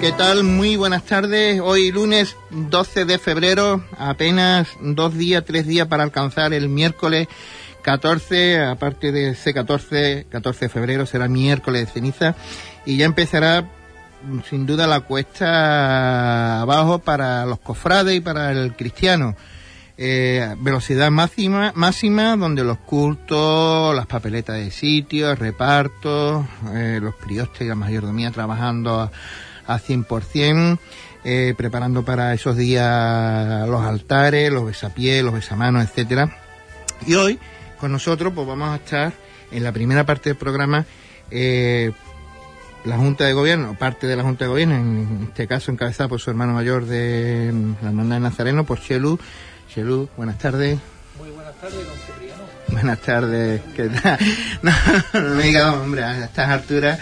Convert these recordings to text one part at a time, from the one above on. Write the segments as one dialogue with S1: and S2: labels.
S1: ¿Qué tal? Muy buenas tardes. Hoy lunes 12 de febrero, apenas dos días, tres días para alcanzar el miércoles 14, aparte de ese 14, 14 de febrero será miércoles de ceniza y ya empezará sin duda la cuesta abajo para los cofrades y para el cristiano. Eh, velocidad máxima, máxima, donde los cultos, las papeletas de sitio, repartos, eh, los priostes y la mayordomía trabajando a 100%, eh, preparando para esos días los altares, los besapiés, los besamanos, etcétera. Y hoy, con nosotros, pues vamos a estar en la primera parte del programa, eh, la Junta de Gobierno, parte de la Junta de Gobierno, en este caso encabezada por su hermano mayor de la Hermandad de Nazareno, por Chelu. Chelu, buenas tardes.
S2: Muy buenas tardes, don.
S1: Buenas tardes, ¿qué tal? No, no me digas, hombre, a estas alturas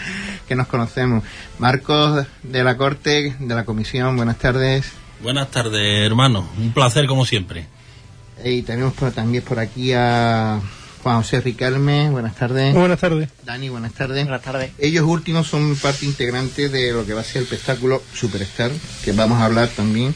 S1: que nos conocemos. Marcos de la Corte, de la Comisión, buenas tardes.
S3: Buenas tardes, hermano. Un placer como siempre.
S1: Y tenemos por, también por aquí a Juan José Riquelme, buenas tardes.
S4: Buenas tardes.
S1: Dani, buenas tardes.
S2: Buenas tardes.
S1: Ellos últimos son parte integrante de lo que va a ser el espectáculo Superstar, que vamos a hablar también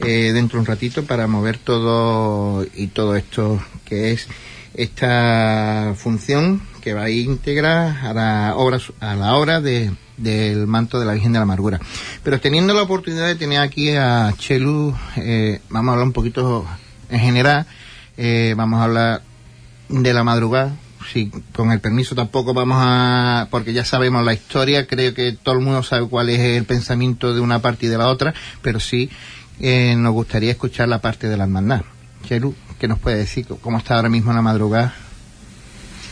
S1: eh, dentro de un ratito para mover todo y todo esto que es esta función que va a ir íntegra a la obra, a la hora de, del manto de la Virgen de la Amargura. Pero teniendo la oportunidad de tener aquí a Chelu, eh, vamos a hablar un poquito en general, eh, vamos a hablar de la madrugada. Sí, con el permiso tampoco vamos a, porque ya sabemos la historia, creo que todo el mundo sabe cuál es el pensamiento de una parte y de la otra, pero sí eh, nos gustaría escuchar la parte de la hermandad. Chelu, ¿qué nos puede decir? ¿Cómo está ahora mismo la madrugada?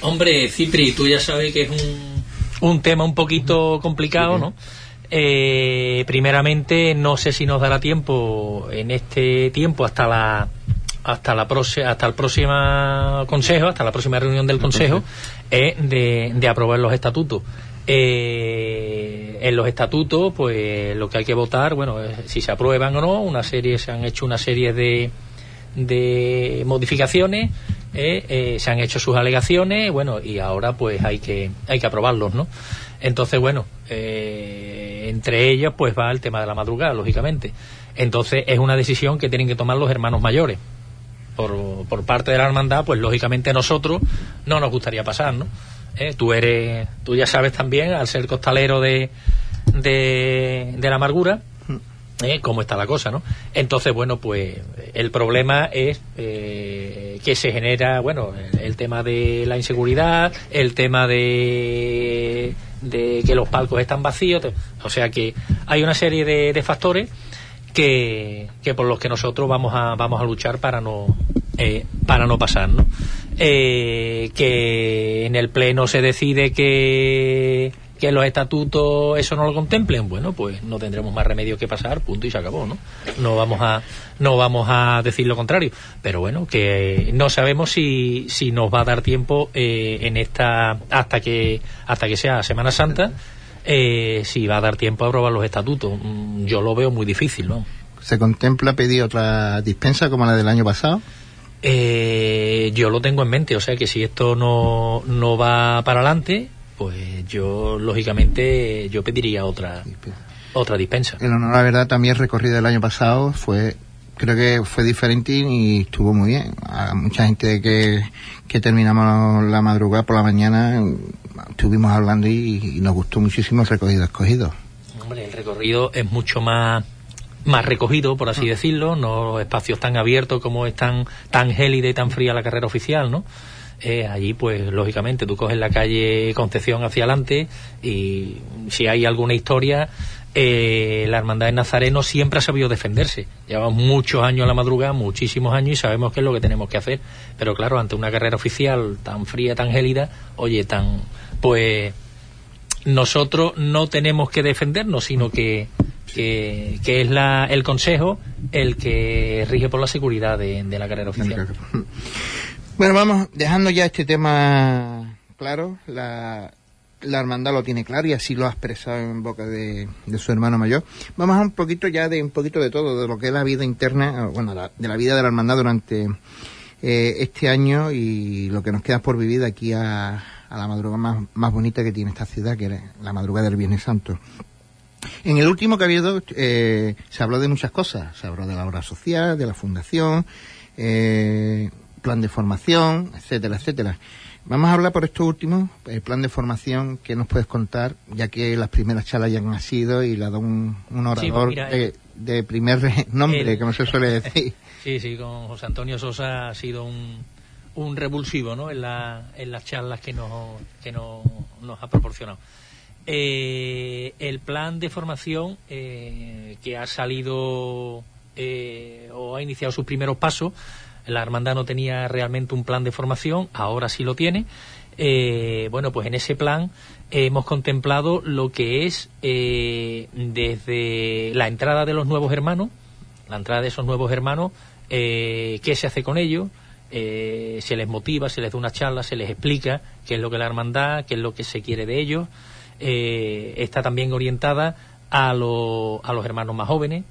S2: Hombre, Cipri, tú ya sabes que es un, un tema un poquito complicado, ¿no? Eh, primeramente, no sé si nos dará tiempo en este tiempo hasta la hasta la hasta el próximo consejo, hasta la próxima reunión del consejo, es de, de aprobar los estatutos. Eh, en los estatutos, pues lo que hay que votar, bueno, si se aprueban o no, una serie, se han hecho una serie de, de modificaciones, eh, eh, se han hecho sus alegaciones, bueno, y ahora pues hay que, hay que aprobarlos, ¿no? Entonces, bueno, eh, entre ellos pues va el tema de la madrugada, lógicamente. Entonces es una decisión que tienen que tomar los hermanos mayores. Por, por parte de la hermandad, pues lógicamente nosotros no nos gustaría pasar, ¿no? Eh, tú eres, tú ya sabes también, al ser costalero de, de, de la amargura, ¿eh? cómo está la cosa, ¿no? Entonces, bueno, pues el problema es eh, que se genera, bueno, el, tema de la inseguridad, el tema de, de que los palcos están vacíos, o sea que hay una serie de, de factores que, que por los que nosotros vamos a vamos a luchar para no eh, para no pasar, ¿no? Eh, que en el pleno se decide que que los estatutos eso no lo contemplen, bueno, pues no tendremos más remedio que pasar, punto y se acabó, ¿no? No vamos a no vamos a decir lo contrario, pero bueno, que no sabemos si, si nos va a dar tiempo eh, en esta hasta que hasta que sea Semana Santa eh, si va a dar tiempo a aprobar los estatutos. Mm, Yo lo veo muy difícil, ¿no?
S1: ¿Se contempla pedir otra dispensa como la del año pasado?
S2: Eh, yo lo tengo en mente, o sea que si esto no, no va para adelante, pues yo lógicamente yo pediría otra otra dispensa.
S1: En honor a la verdad, también el recorrido del año pasado fue, creo que fue diferente y estuvo muy bien. A mucha gente que, que terminamos la madrugada por la mañana, estuvimos hablando y, y nos gustó muchísimo el recorrido escogido.
S2: Hombre, el recorrido es mucho más más recogido, por así decirlo, no espacios tan abiertos como es tan, tan gélida y tan fría la carrera oficial, ¿no? Eh, allí, pues, lógicamente, tú coges la calle Concepción hacia adelante y si hay alguna historia, eh, la hermandad de Nazareno siempre ha sabido defenderse. Llevamos muchos años en la madrugada, muchísimos años y sabemos qué es lo que tenemos que hacer. Pero claro, ante una carrera oficial tan fría, tan gélida, oye, tan, pues nosotros no tenemos que defendernos, sino que, que, es la, el Consejo el que rige por la seguridad de, de la carrera oficial.
S1: Bueno, vamos dejando ya este tema claro. La, la hermandad lo tiene claro y así lo ha expresado en boca de, su hermano mayor. Vamos a un poquito ya de un poquito de todo, de lo que es la vida interna, bueno, de la vida de la hermandad durante eh, este año y lo que nos queda por vivir aquí a, la madrugada más, más bonita que tiene esta ciudad, que es la madrugada del Viernes Santo. En el último que ha eh, se habló de muchas cosas, se habló de la obra social, de la fundación, eh, plan de formación, etcétera, etcétera. Vamos a hablar por esto último, el plan de formación que nos puedes contar, ya que las primeras charlas ya han sido y la da un, orador eh, de, primer nombre, como se suele decir.
S2: Sí, sí, con José Antonio Sosa ha sido un, un revulsivo ¿no? en, la, en las charlas que nos, que nos, ha proporcionado. Eh, el plan de formación eh, que ha salido o ha iniciado sus primeros pasos la hermandad no tenía realmente un plan de formación, ahora sí lo tiene. Eh, bueno, pues en ese plan hemos contemplado lo que es eh, desde la entrada de los nuevos hermanos, la entrada de esos nuevos hermanos, eh, qué se hace con ellos, se les motiva, se les da una charla, se les explica qué es lo que la hermandad, qué es lo que se quiere de ellos. está también orientada a, a los hermanos más jóvenes,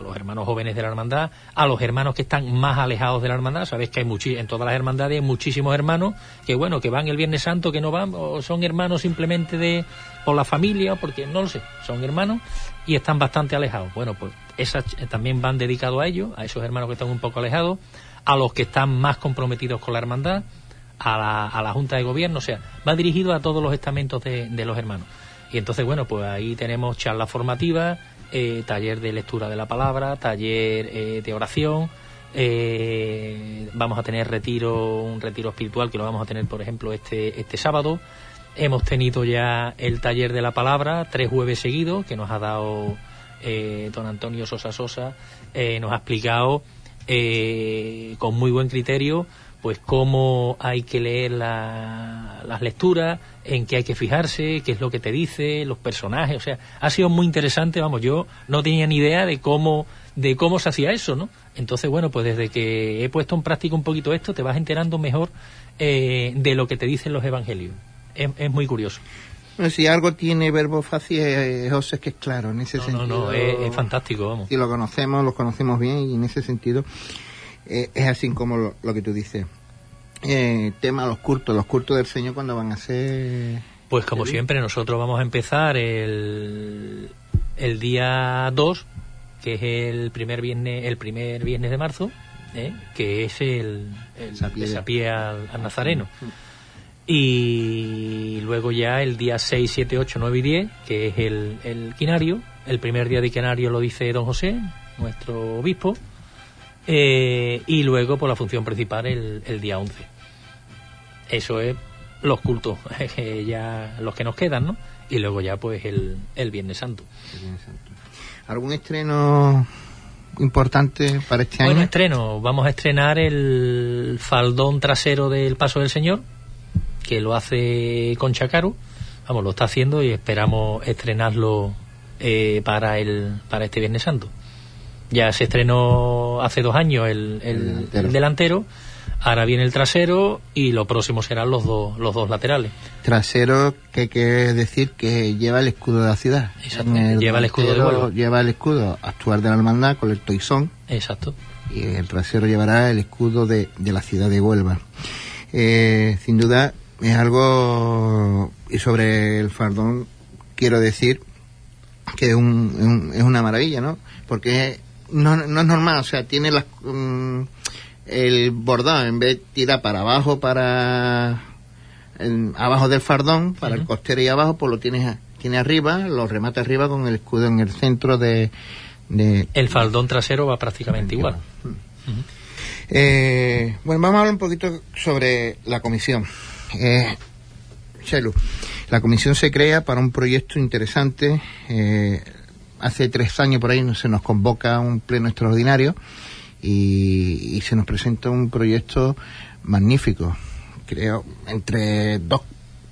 S2: a, los hermanos jóvenes de la hermandad, a los hermanos que están más alejados de la hermandad. Sabéis que hay en todas las hermandades hay muchísimos hermanos que, bueno, que van el Viernes Santo, que no van, o son hermanos simplemente de por la familia, porque no lo sé, son hermanos y están bastante alejados. Bueno, pues esas también van dedicados a ellos, a esos hermanos que están un poco alejados, a los que están más comprometidos con la hermandad, a la, a la Junta de Gobierno, o sea, va dirigido a todos los estamentos de, de los hermanos. Y entonces, bueno, pues ahí tenemos charlas formativas, eh, taller de lectura de la palabra, taller eh, de oración. Eh, vamos a tener retiro, un retiro espiritual que lo vamos a tener, por ejemplo, este, este sábado. Hemos tenido ya el taller de la palabra, tres jueves seguidos, que nos ha dado don Antonio Sosa Sosa, nos ha explicado con muy buen criterio pues cómo hay que leer las lecturas, en qué hay que fijarse, qué es lo que te dice, los personajes, o sea, ha sido muy interesante, vamos, yo no tenía ni idea de cómo de cómo se hacía eso, ¿no? Entonces, bueno, pues desde que he puesto en práctica un poquito esto, te vas enterando mejor eh, de lo que te dicen los evangelios. Es, muy curioso.
S1: si algo tiene verbo fácil, es, José, es que es claro, en ese sentido.
S2: No, no, es, fantástico, vamos.
S1: Si lo conocemos, lo conocemos bien y en ese sentido eh, es así como lo, que tú dices. Eh, tema los cultos, los cultos del Señor cuando van a ser...
S2: Pues como siempre, nosotros vamos a empezar el, el día 2, que es el primer viernes, el primer viernes de marzo, ¿eh? que es el, el al, Nazareno. Mm. Y luego ya el día 6, 7, 8, 9 y 10, que es el, el quinario. El primer día de quinario lo dice don José, nuestro obispo. Eh, y luego por la función principal el, día 11. Eso es los cultos, ya los que nos quedan, ¿no? Y luego ya pues el, el Viernes Santo.
S1: ¿Algún estreno importante para este año?
S2: Bueno, estreno. Vamos a estrenar el faldón trasero del Paso del Señor, que lo hace Concha Caro. Vamos, lo está haciendo y esperamos estrenarlo eh, para, el, para este Viernes Santo. Ya se estrenó hace dos años el, delantero. Ahora viene el trasero y lo próximo serán los dos, los dos laterales.
S1: Trasero que quiere decir que lleva el escudo de la ciudad.
S2: lleva el escudo de vuelo.
S1: Lleva el escudo actual de la hermandad con el toisón.
S2: Exacto.
S1: Y el trasero llevará el escudo de, la ciudad de Huelva. Eh, sin duda es algo, y sobre el fardón quiero decir que es, un, es una maravilla, ¿no? Porque no, no es normal, o sea, tiene las, mm, el bordado, en vez de tirar para abajo, para abajo del fardón, para el costero y abajo, pues lo tienes tiene arriba, lo remata arriba con el escudo en el centro de...
S2: el faldón trasero va prácticamente igual.
S1: Eh, bueno, vamos a hablar un poquito sobre la comisión. Eh, Chelu, La comisión se crea para un proyecto interesante. Eh, hace tres años por ahí se nos convoca un pleno extraordinario y, y se nos presenta un proyecto magnífico. Creo, entre dos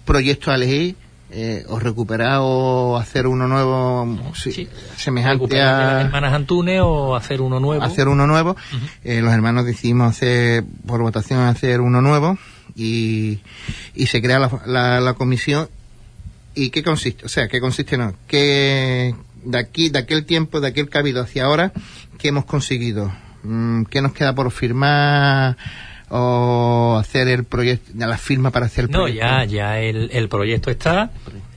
S1: proyectos a elegir, eh, o recuperar o hacer uno nuevo sí,
S2: Sí.
S1: semejante
S2: Recuperar
S1: a
S2: hermanas Antunes o hacer uno nuevo.
S1: hacer uno nuevo. Eh, los hermanos decidimos hacer, por votación, hacer uno nuevo y, y se crea la, la, la comisión. ¿Y qué consiste? O sea, ¿qué consiste? No, que de aquí, de aquel tiempo, de aquel cabido hacia ahora, ¿qué hemos conseguido? Mm, ¿Qué nos queda por firmar o hacer el proyecto, la firma para hacer el
S2: No,
S1: proyecto?
S2: ya, ya el, el proyecto está.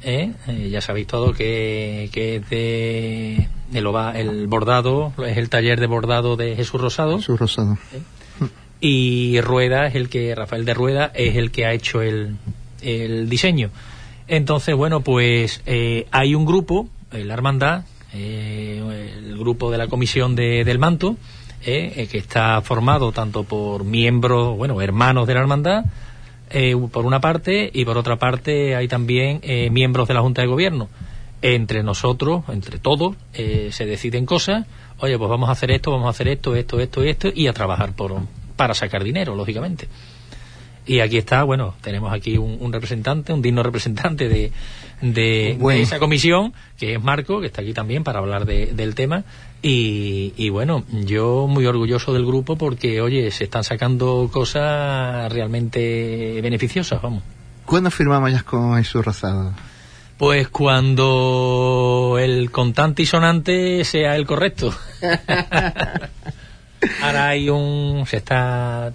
S2: ¿eh? Eh, ya sabéis todo que, que es de, de lo va- el bordado, es el taller de bordado de Jesús Rosado.
S1: Su rosado.
S2: y Rueda es el que, Rafael de Rueda es el que ha hecho el, el diseño. Entonces, bueno, pues eh, hay un grupo, eh, la Hermandad, eh, el grupo de la Comisión de, del Manto, eh, eh, que está formado tanto por miembros, bueno, hermanos de la Hermandad, eh, por una parte, y por otra parte hay también eh, miembros de la Junta de Gobierno. Entre nosotros, entre todos, eh, se deciden cosas. Oye, pues vamos a hacer esto, vamos a hacer esto, esto, esto y esto, y a trabajar por, para sacar dinero, lógicamente. Y aquí está, bueno, tenemos aquí un, un representante, un digno representante de, de,
S1: Bueno.
S2: de esa comisión, que es Marco, que está aquí también para hablar de- del tema. Y, y bueno, yo muy orgulloso del grupo porque, oye, se están sacando cosas realmente beneficiosas, vamos.
S1: ¿Cuándo firmamos ya con Jesús Rosado?
S2: Pues cuando el contante y sonante sea el correcto. Ahora hay un, se está,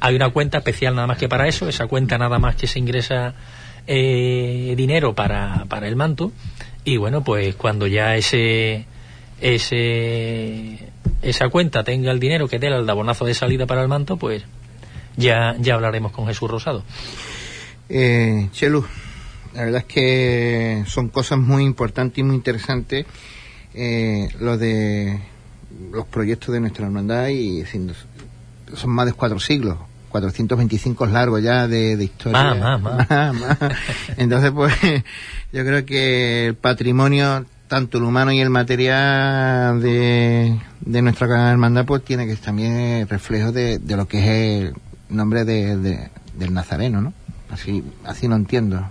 S2: hay una cuenta especial nada más que para eso. Esa cuenta nada más que se ingresa eh, dinero para, para el manto. Y bueno, pues cuando ya ese, ese, esa cuenta tenga el dinero que dé el aldabonazo de salida para el manto, pues ya, ya hablaremos con Jesús Rosado.
S1: Eh, Chelu, la verdad es que son cosas muy importantes y muy interesantes eh, lo de los proyectos de nuestra hermandad y sin- son más de cuatro siglos, 425 largos ya de, de historia.
S2: Más, más, más.
S1: Entonces, pues, yo creo que el patrimonio, tanto el humano y el material de, de nuestra hermandad, pues tiene que también reflejo de, de lo que es el nombre de, de- del Nazareno, ¿no? Así, así lo entiendo.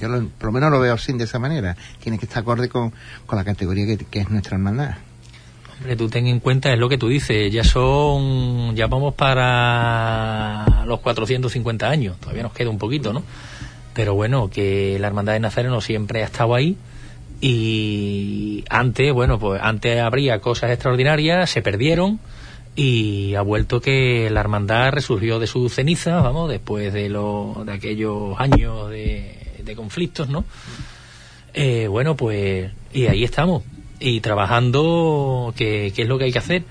S1: Yo lo- por lo menos lo veo así de esa manera. Tiene que estar acorde con, con la categoría que, que es nuestra hermandad.
S2: Hombre, tú ten en cuenta, es lo que tú dices, ya son, ya vamos para los 450 años, todavía nos queda un poquito, ¿no? Pero bueno, que la Hermandad de Nazareno siempre ha estado ahí y antes, bueno, pues antes habría cosas extraordinarias, se perdieron y ha vuelto que la Hermandad resurgió de sus cenizas, vamos, después de, lo, de aquellos años de, de conflictos, ¿no? Eh, bueno, pues, y ahí estamos. Y trabajando, que, que es lo que hay que hacer.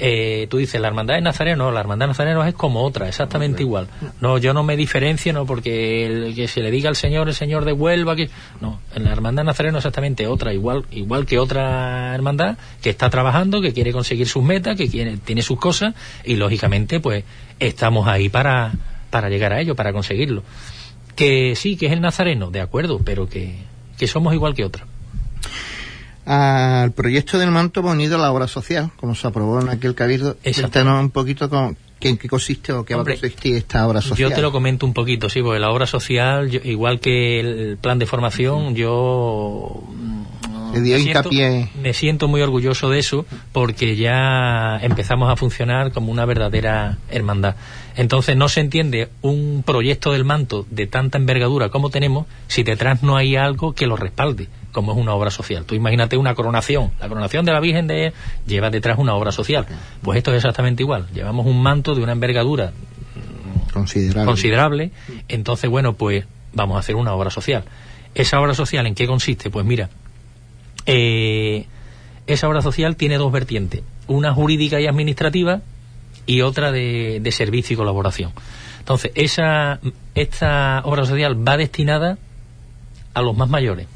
S2: Eh, tú dices, la hermandad de Nazareno, no, la hermandad de Nazareno es como otra, exactamente igual. No, yo no me diferencio, no, porque el, que se le diga al Señor, el Señor de Huelva, que. No, en la hermandad de Nazareno es exactamente otra, igual, igual que otra hermandad que está trabajando, que quiere conseguir sus metas, que quiere, tiene sus cosas, y lógicamente, pues, estamos ahí para, para llegar a ello, para conseguirlo. Que sí, que es el Nazareno, de acuerdo, pero que, que somos igual que otra.
S1: Al proyecto del manto va unido la obra social, como se aprobó en aquel cabildo. Cuéntanos un poquito con, qué- en qué consiste o qué
S2: Hombre,
S1: va a consistir esta obra social.
S2: Yo te lo comento un poquito, sí, porque la obra social, yo- igual que el plan de formación, yo mm, me siento- me siento muy orgulloso de eso porque ya empezamos a funcionar como una verdadera hermandad. Entonces no se entiende un proyecto del manto de tanta envergadura como tenemos si detrás no hay algo que lo respalde, como es una obra social. Tú imagínate una coronación, la coronación de la Virgen de lleva detrás una obra social. Pues esto es exactamente igual. Llevamos un manto de una envergadura
S1: Considerable.
S2: considerable. Entonces, bueno, pues vamos a hacer una obra social. ¿Esa obra social en qué consiste? Pues mira, eh, esa obra social tiene dos vertientes, una jurídica y administrativa y otra de, de servicio y colaboración. Entonces, esa, esta obra social va destinada a los más mayores,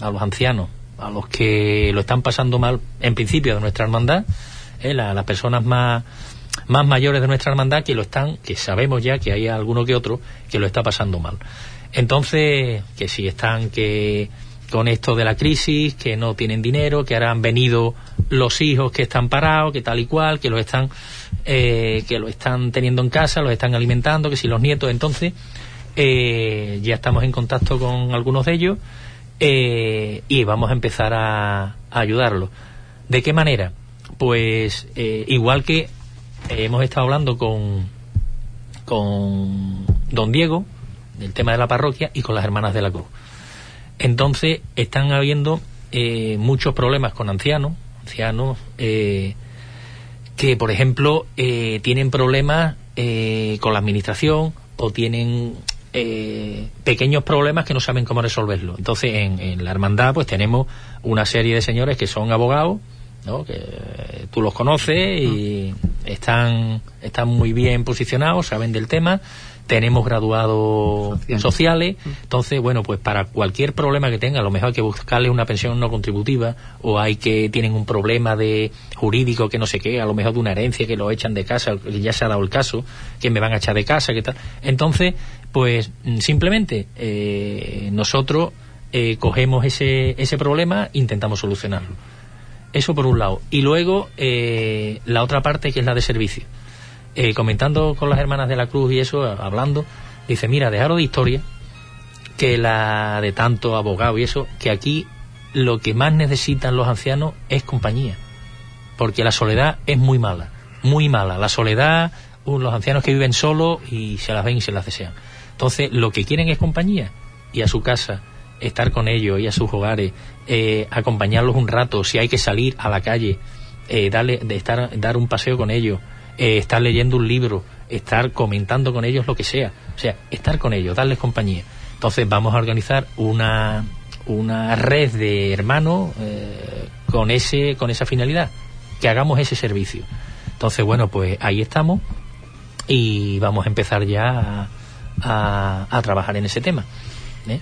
S2: a los ancianos, a los que lo están pasando mal, en principio, de nuestra hermandad, eh, la- las personas más, más mayores de nuestra hermandad que lo están, que sabemos ya que hay alguno que otro que lo está pasando mal. Entonces, que si están que con esto de la crisis, que no tienen dinero, que ahora han venido los hijos que están parados, que tal y cual, que lo están eh, que lo están teniendo en casa, los están alimentando, que si los nietos, entonces eh, ya estamos en contacto con algunos de ellos eh, y vamos a empezar a, a ayudarlos. ¿De qué manera? Pues igual que hemos estado hablando con con don Diego del tema de la parroquia y con las hermanas de la cruz. Entonces están habiendo eh, muchos problemas con ancianos, ancianos eh, que, por ejemplo, eh, tienen problemas con la administración o tienen pequeños problemas que no saben cómo resolverlo. Entonces, en, en, la hermandad, pues tenemos una serie de señores que son abogados, ¿no? que tú los conoces y están, están muy bien posicionados, saben del tema tenemos graduados sociales, entonces, bueno, pues para cualquier problema que tenga, a lo mejor hay que buscarle una pensión no contributiva, o hay que tienen un problema de jurídico que no sé qué, a lo mejor de una herencia que lo echan de casa, que ya se ha dado el caso, que me van a echar de casa, que tal. Entonces, pues mm, simplemente eh, nosotros eh, cogemos ese, ese problema, intentamos solucionarlo. Eso por un lado. Y luego, eh, la otra parte que es la de servicio eh, comentando con las hermanas de la Cruz y eso, hablando, dice, mira, dejaros de historia, que la de tanto abogado y eso, que aquí lo que más necesitan los ancianos es compañía, porque la soledad es muy mala, muy mala. La soledad, uh, los ancianos que viven solos y se las ven y se las desean. Entonces, lo que quieren es compañía y a su casa, estar con ellos y a sus hogares, eh, acompañarlos un rato, si hay que salir a la calle, eh, darle, de estar, dar un paseo con ellos, eh, estar leyendo un libro, estar comentando con ellos lo que sea. O sea, estar con ellos, darles compañía. Entonces vamos a organizar una, una red de hermanos eh, con, ese, con esa finalidad, que hagamos ese servicio. Entonces, bueno, pues ahí estamos y vamos a empezar ya a, a, trabajar en ese tema. ¿eh?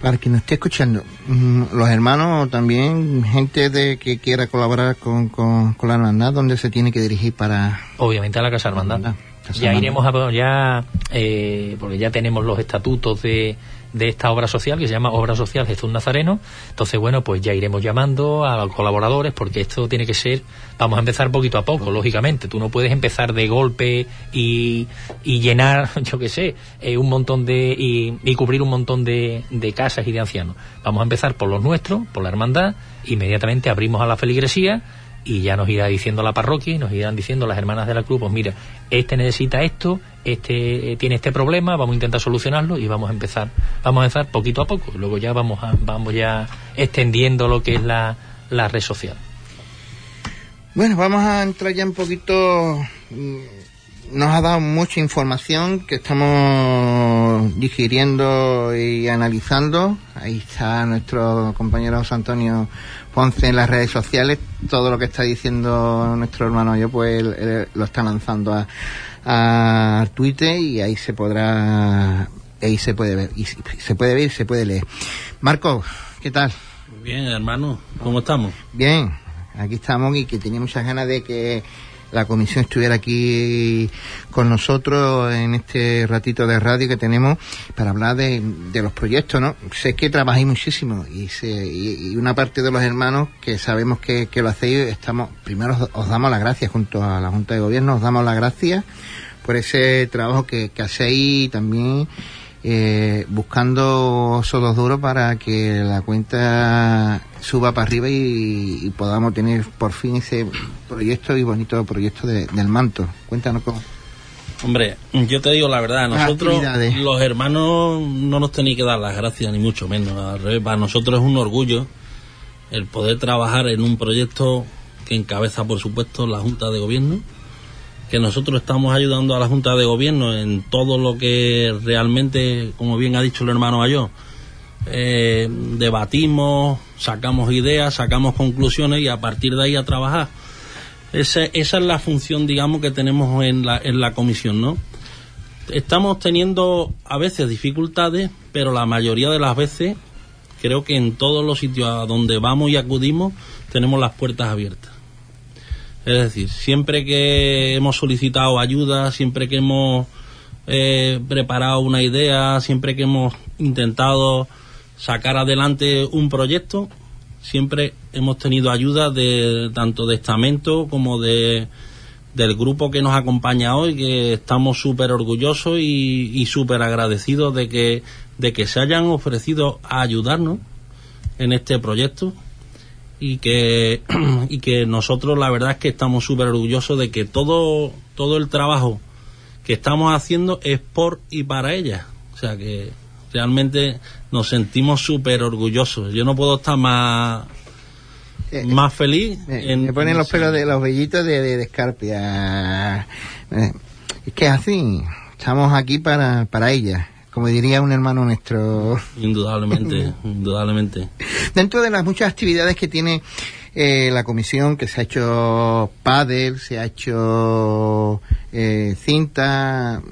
S1: Para quien nos esté escuchando, mm, los hermanos también, gente de que quiera colaborar con, con, con la hermandad, ¿dónde se tiene que dirigir para...?
S2: Obviamente a la Casa Hermandad. ya iremos a... ya eh, porque ya tenemos los estatutos de de esta obra social que se llama Obra Social Jesús Nazareno. Entonces, bueno, pues ya iremos llamando a colaboradores porque esto tiene que ser, vamos a empezar poquito a poco, lógicamente. Tú no puedes empezar de golpe y, y llenar, yo qué sé, eh, un montón de, y, y, cubrir un montón de, de casas y de ancianos. Vamos a empezar por los nuestros, por la hermandad, inmediatamente abrimos a la feligresía y ya nos irá diciendo la parroquia y nos irán diciendo las hermanas de la cruz, pues mira, este necesita esto, este eh, tiene este problema, vamos a intentar solucionarlo y vamos a empezar, vamos a empezar poquito a poco, luego ya vamos a, vamos ya extendiendo lo que es la, la red social.
S1: Bueno, vamos a entrar ya un poquito mm, nos ha dado mucha información que estamos digiriendo y analizando. Ahí está nuestro compañero José Antonio Ponce en las redes sociales. Todo lo que está diciendo nuestro hermano yo, pues lo está lanzando a, a Twitter y ahí se podrá, ahí se puede ver, y se puede ver, se puede leer. Marco, ¿qué tal?
S3: Bien, hermano, ¿cómo estamos?
S1: Bien, aquí estamos y que tenía muchas ganas de que la comisión estuviera aquí con nosotros en este ratito de radio que tenemos para hablar de, los proyectos, ¿no? Sé que trabajáis muchísimo y, y, una parte de los hermanos que sabemos que, lo hacéis, estamos, primero os, os, damos las gracias junto a la Junta de Gobierno, os damos las gracias por ese trabajo que, que hacéis también eh, buscando sodos duros para que la cuenta suba para arriba y, y, podamos tener por fin ese proyecto y bonito proyecto de, del manto. Cuéntanos cómo.
S3: Hombre, yo te digo la verdad, nosotros los hermanos no nos tenéis que dar las gracias ni mucho menos, al revés, para nosotros es un orgullo el poder trabajar en un proyecto que encabeza por supuesto la Junta de Gobierno, que nosotros estamos ayudando a la Junta de Gobierno en todo lo que realmente, como bien ha dicho el hermano Mayor, eh, debatimos, sacamos ideas, sacamos conclusiones y a partir de ahí a trabajar. Ese, esa es la función, digamos, que tenemos en la, en la comisión, ¿no? Estamos teniendo a veces dificultades, pero la mayoría de las veces creo que en todos los sitios a donde vamos y acudimos tenemos las puertas abiertas. Es decir, siempre que hemos solicitado ayuda, siempre que hemos eh, preparado una idea, siempre que hemos intentado sacar adelante un proyecto, siempre hemos tenido ayuda de tanto de estamento como de del grupo que nos acompaña hoy, que estamos súper orgullosos y, y súper agradecidos de que, de que se hayan ofrecido a ayudarnos en este proyecto y que, y que nosotros la verdad es que estamos súper orgullosos de que todo, todo el trabajo que estamos haciendo es por y para ella. O sea que realmente nos sentimos súper orgullosos. Yo no puedo estar más eh, más feliz.
S1: me ponen los pelos de los vellitos de, de, Escarpia. Eh, es que así, estamos aquí para, para ella, como diría un hermano nuestro.
S3: Indudablemente, indudablemente.
S1: Dentro de las muchas actividades que tiene eh, la comisión, que se ha hecho pádel, se ha hecho cinta,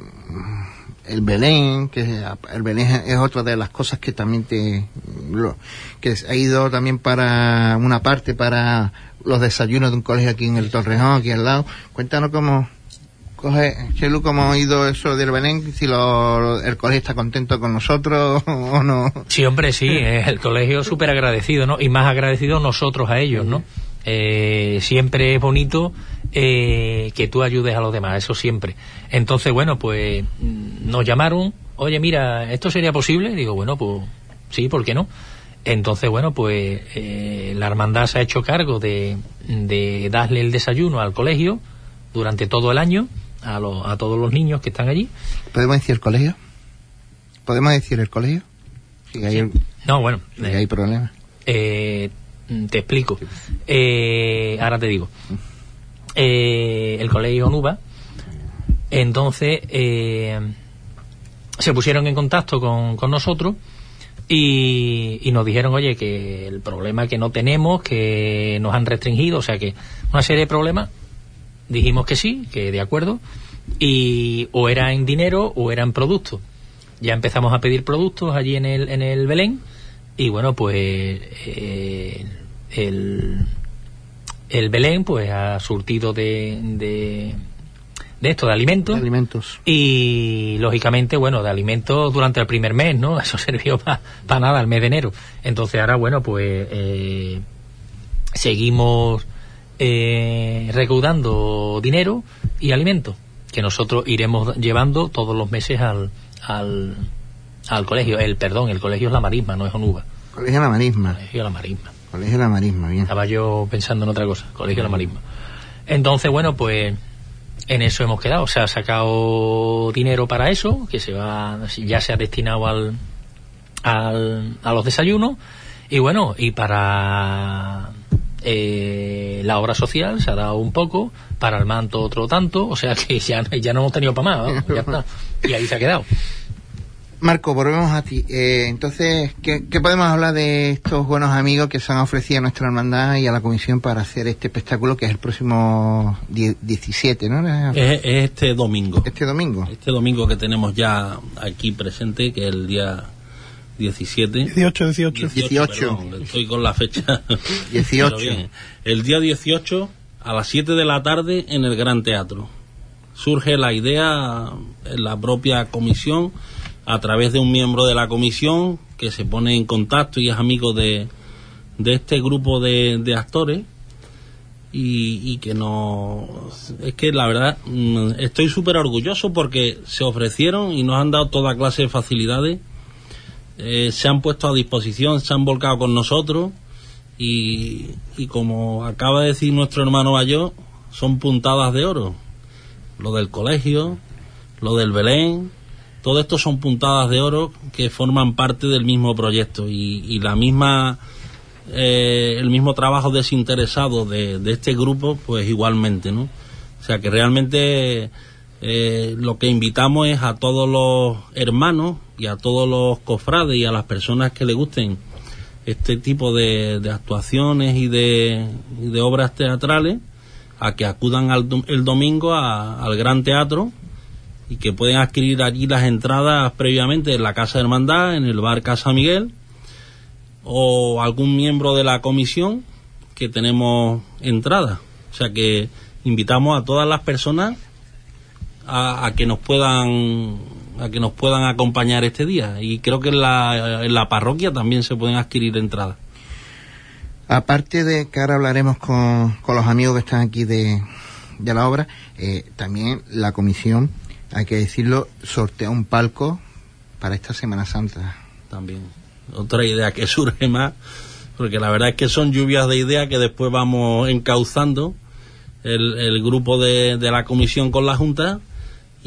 S1: el Belén, que el Belén es otra de las cosas que también te, que ha ido también para una parte para los desayunos de un colegio aquí en el Torrejón, aquí al lado. Cuéntanos cómo, coge, Chelu, cómo ha ido eso del Belén, si lo, el colegio está contento con nosotros o no.
S2: Sí, hombre, sí, el colegio súper agradecido, ¿no? Y más agradecido nosotros a ellos, ¿no? Eh, siempre es bonito eh, que tú ayudes a los demás, eso siempre. Entonces, bueno, pues mm, nos llamaron, oye, mira, ¿esto sería posible? Digo, bueno, pues sí, ¿por qué no? Entonces, bueno, pues eh, la hermandad se ha hecho cargo de, de, darle el desayuno al colegio durante todo el año a, a todos los niños que están allí.
S1: ¿Podemos decir el colegio? ¿Podemos decir el colegio?
S2: Si hay, No, bueno.
S1: Si hay problemas.
S2: Eh, te explico. Eh, ahora te digo. Eh, el colegio Nuba. Entonces eh, se pusieron en contacto con, con nosotros y, y, nos dijeron, oye, que el problema que no tenemos, que nos han restringido, o sea que una serie de problemas. Dijimos que sí, que de acuerdo, y o era en dinero o era en productos. Ya empezamos a pedir productos allí en el, en el Belén y bueno, pues eh, el, el Belén pues ha surtido de, de, esto, de alimentos.
S1: alimentos.
S2: Y lógicamente, bueno, de alimentos durante el primer mes, ¿no? Eso sirvió para nada, el mes de enero. Entonces ahora, bueno, pues eh, seguimos eh, recaudando dinero y alimentos que nosotros iremos llevando todos los meses al, al, al colegio. El perdón, el colegio es la marisma, no es Onuba.
S1: Colegio la marisma.
S2: Colegio la marisma.
S1: Colegio la marisma, bien.
S2: Estaba yo pensando en otra cosa, colegio la marisma. Entonces, bueno, pues en eso hemos quedado. O sea, ha sacado dinero para eso, que se va, ya se ha destinado al, al a los desayunos. Y bueno, y para eh, la obra social se ha dado un poco, para el manto otro tanto, o sea que ya, ya no hemos tenido para más, ya está. Y ahí se ha quedado.
S1: Marco, volvemos a ti. Eh, entonces, ¿qué, podemos hablar de estos buenos amigos que se han ofrecido a nuestra hermandad y a la comisión para hacer este espectáculo que es el próximo 17, ¿no?
S3: Es, este domingo.
S1: Este domingo.
S3: Este domingo que tenemos ya aquí presente, que es el día 17.
S1: 18, 18.
S3: 18. estoy con la fecha.
S1: 18.
S3: el día 18 a las 7 de la tarde en el Gran Teatro. Surge la idea en la propia comisión a través de un miembro de la comisión que se pone en contacto y es amigo de, de este grupo de, de actores y, que no es que la verdad mm, estoy súper orgulloso porque se ofrecieron y nos han dado toda clase de facilidades eh, se han puesto a disposición se han volcado con nosotros y, y como acaba de decir nuestro hermano Bayo son puntadas de oro. Lo del colegio lo del Belén todo esto son puntadas de oro que forman parte del mismo proyecto y, la misma eh, el mismo trabajo desinteresado de, este grupo pues igualmente no o sea que realmente eh, lo que invitamos es a todos los hermanos y a todos los cofrades y a las personas que le gusten este tipo de, actuaciones y de, de, obras teatrales a que acudan el domingo al Gran Teatro y que pueden adquirir allí las entradas previamente en la Casa de Hermandad, en el bar Casa Miguel, o algún miembro de la comisión que tenemos entrada. O sea que invitamos a todas las personas a, que nos puedan a que nos puedan acompañar este día. Y creo que en la, en la parroquia también se pueden adquirir entradas.
S1: Aparte de que ahora hablaremos con, con los amigos que están aquí de, de la obra, eh, también la comisión, hay que decirlo, sortea un palco para esta Semana Santa.
S3: También. Otra idea que surge más, porque la verdad es que son lluvias de ideas que después vamos encauzando el, el grupo de, de la comisión con la Junta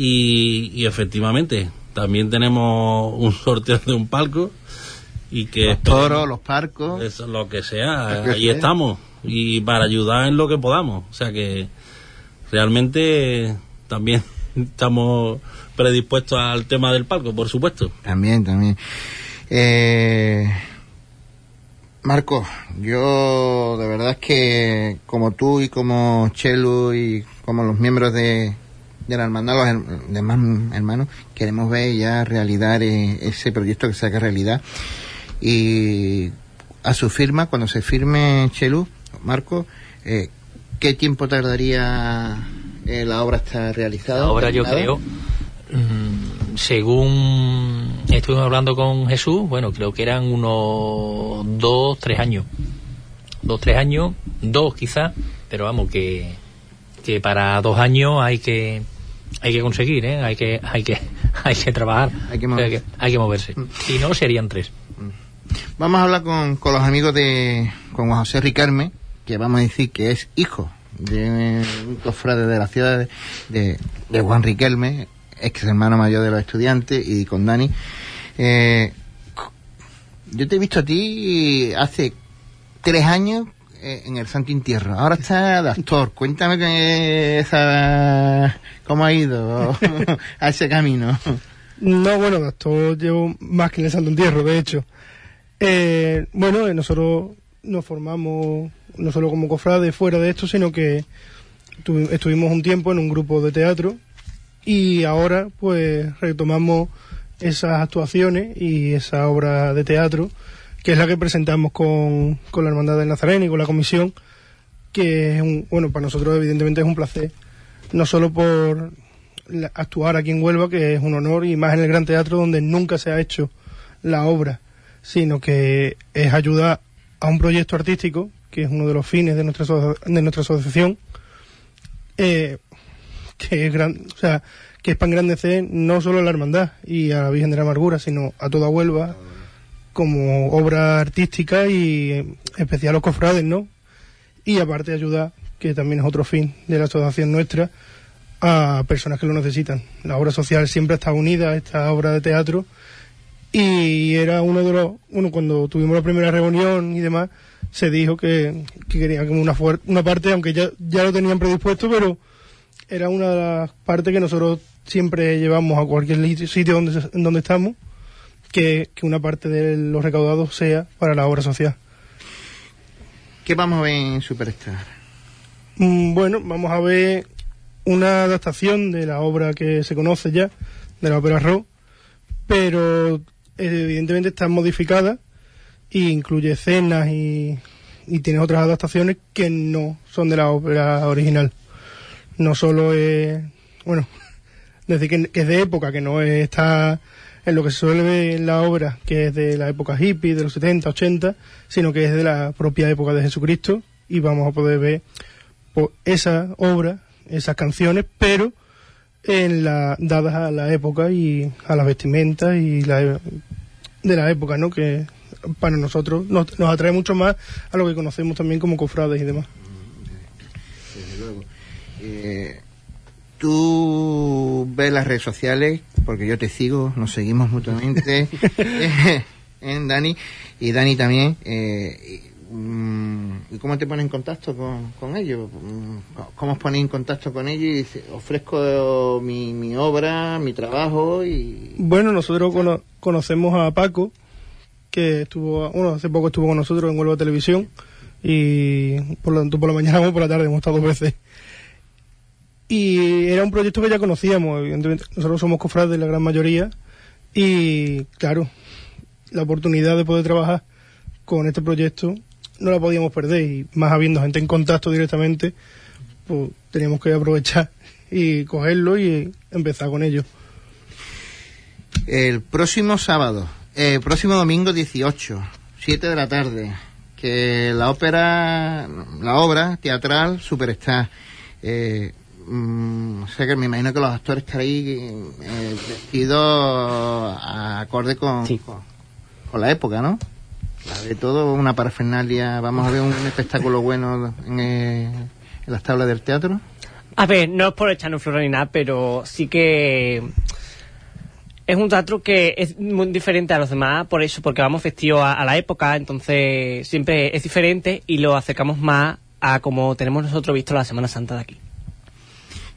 S3: y, efectivamente también tenemos un sorteo de un palco y que
S1: los toros, los parcos,
S3: eso, lo que sea, ahí estamos y para ayudar en lo que podamos, o sea que realmente también estamos predispuestos al tema del palco, por supuesto.
S1: También, también. Eh, Marco, yo de verdad es que como tú y como Chelu y como los miembros de, de la hermandad, los demás hermanos, queremos ver ya realidad eh, ese proyecto que se haga realidad. Y a su firma, cuando se firme Chelu, Marco, eh, ¿qué tiempo tardaría eh, la obra estar realizada?
S2: La obra yo creo, mm, según estuvimos hablando con Jesús, bueno, creo que eran unos dos, tres años. Dos, tres años, dos quizás, pero vamos, que, que para dos años hay que hay que conseguir, ¿eh? hay que hay que hay que trabajar, hay que moverse. Hay que, moverse. Mm. Si no serían tres. Mm.
S1: Vamos a hablar con, con los amigos de con Juan José Ricarme, que vamos a decir que es hijo de un cofrade de la ciudad de, de, Juan Riquelme, ex hermano mayor de los estudiantes, y con Dani. Eh, yo te he visto a ti hace tres años en el Santo Entierro. Ahora está de. Cuéntame que cómo ha ido a ese camino.
S4: No, bueno, de actor llevo más que en el Santo Entierro, de hecho. Eh, bueno, eh, nosotros nos formamos no solo como cofrades fuera de esto, sino que estuvimos un tiempo en un grupo de teatro y ahora pues retomamos esas actuaciones y esa obra de teatro que es la que presentamos con, con la Hermandad del Nazareno y con la comisión, que es un, bueno, para nosotros evidentemente es un placer, no solo por actuar aquí en Huelva, que es un honor, y más en el Gran Teatro donde nunca se ha hecho la obra, sino que es ayudar a un proyecto artístico, que es uno de los fines de nuestra, de nuestra asociación, eh, que es gran, o sea, que es para engrandecer no solo a la hermandad y a la Virgen de la Amargura, sino a toda Huelva, como obra artística y en especial los cofrades, ¿no? Y aparte ayudar, que también es otro fin de la asociación nuestra, a personas que lo necesitan. La obra social siempre está unida a esta obra de teatro y era uno de los, uno cuando tuvimos la primera reunión y demás, se dijo que, que quería como una, una parte, aunque ya, ya lo tenían predispuesto, pero era una de las partes que nosotros siempre llevamos a cualquier sitio donde, donde estamos que, una parte de los recaudados sea para la obra social.
S1: ¿Qué vamos a ver en Superstar?
S4: Mm, bueno, vamos a ver una adaptación de la obra que se conoce ya, de la ópera Ro, pero evidentemente está modificada e incluye escenas y, y tiene otras adaptaciones que no son de la ópera original. No solo es, bueno, decir que, que es de época, que no está en lo que se suele ver en la obra, que es de la época hippie, de los 70, 80, sino que es de la propia época de Jesucristo y vamos a poder ver pues, esa obra, esas canciones, pero en la, dadas a la época y a las vestimentas y la, de la época, ¿no? Que para nosotros nos, nos atrae mucho más a lo que conocemos también como cofrades y demás.
S1: Luego. Eh, tú ves las redes sociales, porque yo te sigo, nos seguimos mutuamente, en Dani, y Dani también. Eh, mm, ¿Y cómo te pones en contacto con, ellos? Mm, ¿Cómo os ponéis en contacto con ellos? Y dice, ofrezco mi, mi obra, mi trabajo y...
S4: Bueno, nosotros conocemos a Paco, que estuvo, bueno, hace poco estuvo con nosotros en Huelva Televisión y por la, por la mañana o por la tarde hemos estado dos veces. Y era un proyecto que ya conocíamos, evidentemente. Nosotros somos cofrades la gran mayoría. Y claro, la oportunidad de poder trabajar con este proyecto no la podíamos perder. Y más habiendo gente en contacto directamente, pues teníamos que aprovechar y cogerlo y empezar con ello.
S1: El próximo sábado, el próximo domingo 18, 7 de la tarde, que la ópera, la obra teatral Superstar. Eh, mm, sé que me imagino que los actores estaréis eh, vestidos acorde con, con, la época, ¿no? de todo una parafernalia. Vamos a ver un espectáculo bueno en, eh, en las tablas del teatro.
S5: A ver, no es por echarnos flor ni nada, pero sí que es un teatro que es muy diferente a los demás, por eso, porque vamos vestidos a, la época, entonces siempre es diferente y lo acercamos más a como tenemos nosotros visto la Semana Santa de aquí.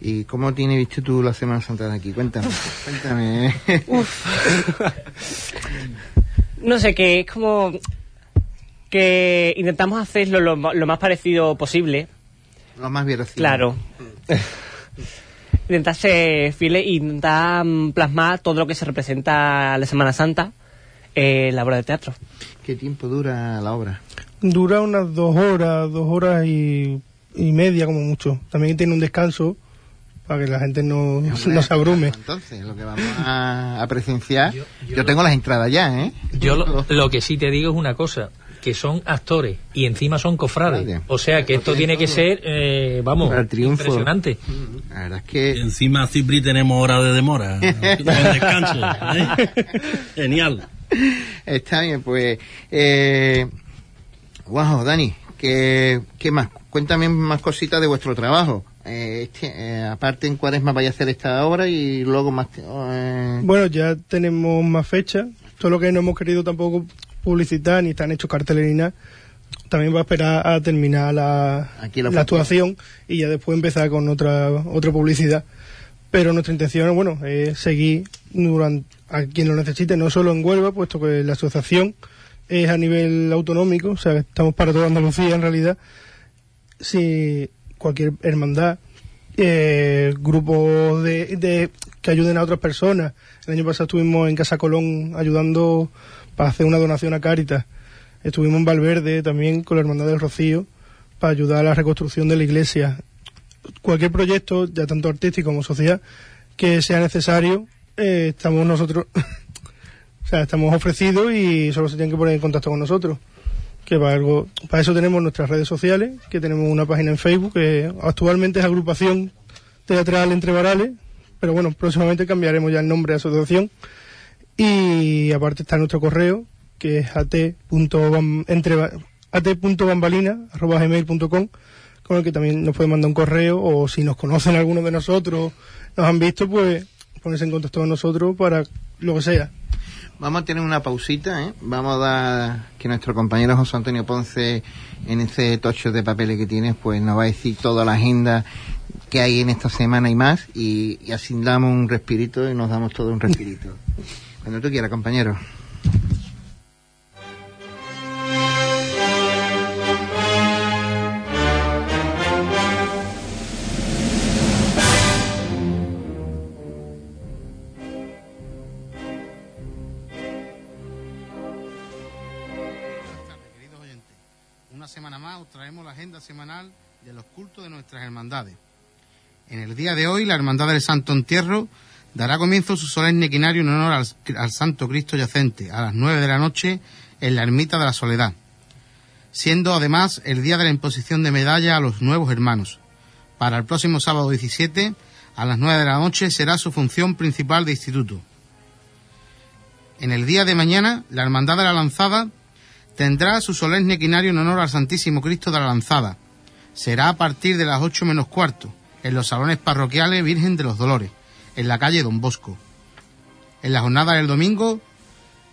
S1: ¿Y cómo tiene visto tú la Semana Santa de aquí? Cuéntame, cuéntame.
S5: no sé, que es como que intentamos hacerlo lo, más parecido posible.
S1: Lo más bien
S5: Claro. intentar ser fieles e intentar mm, plasmar todo lo que se representa la Semana Santa en la obra de teatro.
S1: ¿Qué tiempo dura la obra?
S4: Dura unas dos horas, dos horas y, media como mucho. También tiene un descanso para que la gente no, no se abrume.
S1: Entonces, lo que vamos a, presenciar, yo, tengo las entradas ya, ¿eh?
S2: Yo lo, que sí te digo es una cosa, que son actores y encima son cofrades. O sea que esto tiene que ser, eh, vamos, impresionante.
S3: La verdad es que... encima Cipri tenemos hora de demora. descanso. ¿eh? Genial.
S1: Está bien, pues... Eh, wow, Dani, ¿qué, ¿qué más? Cuéntame más cositas de vuestro trabajo. Eh, este, eh, aparte en Cuaresma vaya a hacer esta obra y luego más...
S4: Eh... Bueno, ya tenemos más fechas. Solo que no hemos querido tampoco publicitar, ni están hechos carteles ni nada. También va a esperar a terminar la, la, actuación y ya después empezar con otra, otra publicidad. Pero nuestra intención, bueno, es seguir durante, a quien lo necesite, no solo en Huelva, puesto que la asociación es a nivel autonómico, o sea, estamos para toda Andalucía en realidad. Si cualquier hermandad, eh, grupos de, que ayuden a otras personas. El año pasado estuvimos en Casa Colón ayudando para hacer una donación a Cáritas. Estuvimos en Valverde también con la Hermandad del Rocío para ayudar a la reconstrucción de la iglesia. Cualquier proyecto, ya tanto artístico como social, que sea necesario, eh, estamos nosotros, o sea, estamos ofrecidos y solo se tienen que poner en contacto con nosotros. Que para, algo, para eso tenemos nuestras redes sociales, que tenemos una página en Facebook, que actualmente es agrupación teatral entre varales, pero bueno, próximamente cambiaremos ya el nombre de asociación y aparte está nuestro correo, que es at.bambalina.gmail.com con el que también nos pueden mandar un correo o si nos conocen algunos de nosotros, nos han visto, pues ponerse en contacto con nosotros para lo que sea.
S1: Vamos a tener una pausita, ¿eh? Vamos a dar que nuestro compañero José Antonio Ponce, en ese tocho de papeles que tienes, pues nos va a decir toda la agenda que hay en esta semana y más, y, y así damos un respirito y nos damos todo un respirito. Cuando tú quieras, compañero.
S6: Semanal de los cultos de nuestras hermandades. En el día de hoy, la Hermandad del Santo Entierro dará comienzo su solemne quinario en honor al, Santo Cristo yacente a las nueve de la noche en la Ermita de la Soledad, siendo además el día de la imposición de medalla a los nuevos hermanos. Para el próximo sábado 17, a las nueve de la noche, será su función principal de instituto. En el día de mañana, la Hermandad de la Lanzada tendrá su solemne quinario en honor al Santísimo Cristo de la Lanzada. Será a partir de las ocho menos cuarto, en los salones parroquiales Virgen de los Dolores en la calle Don Bosco. En la jornada del domingo,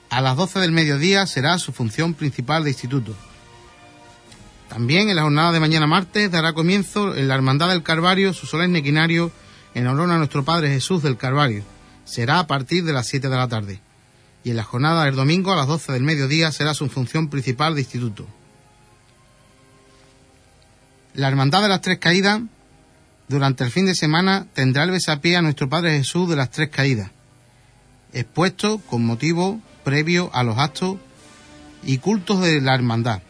S6: a las 12 del mediodía, será su función principal de instituto. También en la jornada de mañana martes dará comienzo en la Hermandad del Carvario su solemne quinario en honor a nuestro Padre Jesús del Carvario. Será a partir de las 7 de la tarde. Y en la jornada del domingo a las 12 del mediodía será su función principal de instituto. La Hermandad de las Tres Caídas durante el fin de semana tendrá el besapié a nuestro Padre Jesús de las Tres Caídas, expuesto con motivo previo a los actos y cultos de la hermandad.